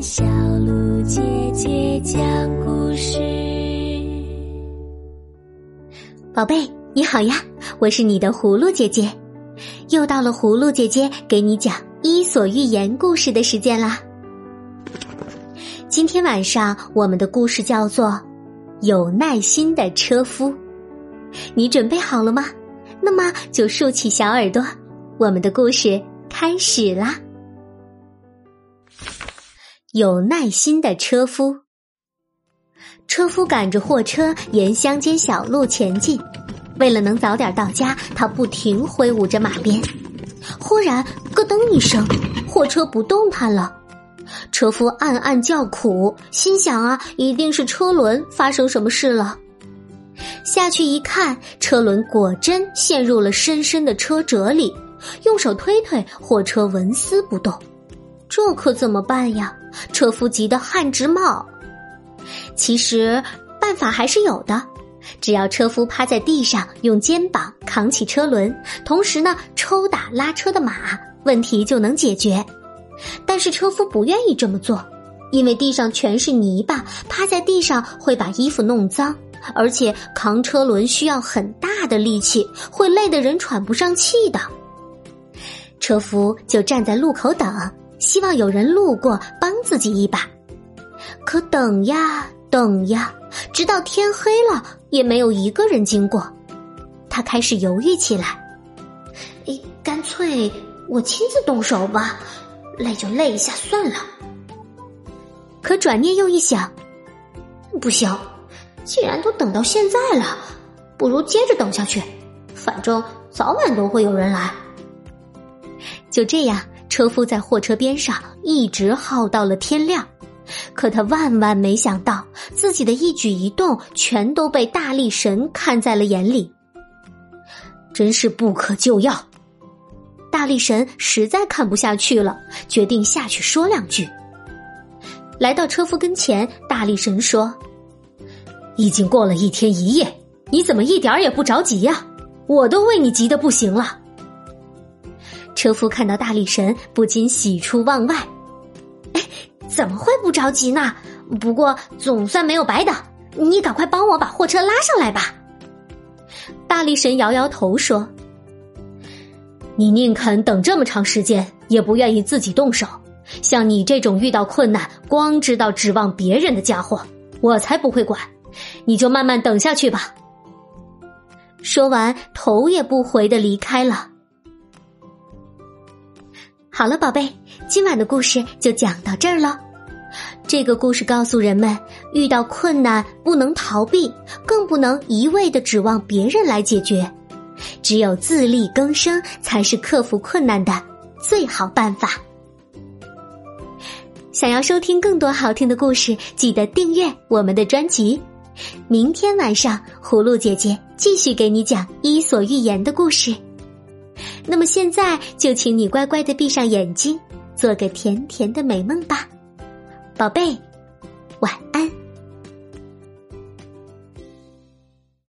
小鹿姐姐讲故事。宝贝，你好呀，我是你的葫芦姐姐，又到了葫芦姐姐给你讲《伊索寓言》故事的时间啦。今天晚上我们的故事叫做《有耐心的车夫》，你准备好了吗？那么就竖起小耳朵，我们的故事开始啦。有耐心的车夫，车夫赶着货车沿乡间小路前进，为了能早点到家，他不停挥舞着马鞭。忽然，咯噔一声，货车不动弹了。车夫暗暗叫苦，心想啊，一定是车轮发生什么事了。下去一看，车轮果真陷入了深深的车辙里，用手推推，货车纹丝不动。这可怎么办呀？车夫急得汗直冒。其实办法还是有的，只要车夫趴在地上，用肩膀扛起车轮，同时呢抽打拉车的马，问题就能解决。但是车夫不愿意这么做，因为地上全是泥巴，趴在地上会把衣服弄脏，而且扛车轮需要很大的力气，会累得人喘不上气的。车夫就站在路口等。希望有人路过帮自己一把，可等呀等呀，直到天黑了也没有一个人经过。他开始犹豫起来，干脆我亲自动手吧，累就累一下算了。可转念又一想，不行，既然都等到现在了，不如接着等下去，反正早晚都会有人来。就这样。车夫在货车边上一直耗到了天亮，可他万万没想到，自己的一举一动全都被大力神看在了眼里。真是不可救药！大力神实在看不下去了，决定下去说两句。来到车夫跟前，大力神说：“已经过了一天一夜，你怎么一点也不着急呀？我都为你急得不行了。”车夫看到大力神，不禁喜出望外。哎，怎么会不着急呢？不过总算没有白等。你赶快帮我把货车拉上来吧。大力神摇摇头说：“你宁肯等这么长时间，也不愿意自己动手。像你这种遇到困难光知道指望别人的家伙，我才不会管。你就慢慢等下去吧。”说完，头也不回的离开了。好了，宝贝，今晚的故事就讲到这儿了。这个故事告诉人们，遇到困难不能逃避，更不能一味的指望别人来解决，只有自力更生才是克服困难的最好办法。想要收听更多好听的故事，记得订阅我们的专辑。明天晚上，葫芦姐姐继续给你讲《伊索寓言》的故事。那么现在就请你乖乖的闭上眼睛，做个甜甜的美梦吧，宝贝，晚安。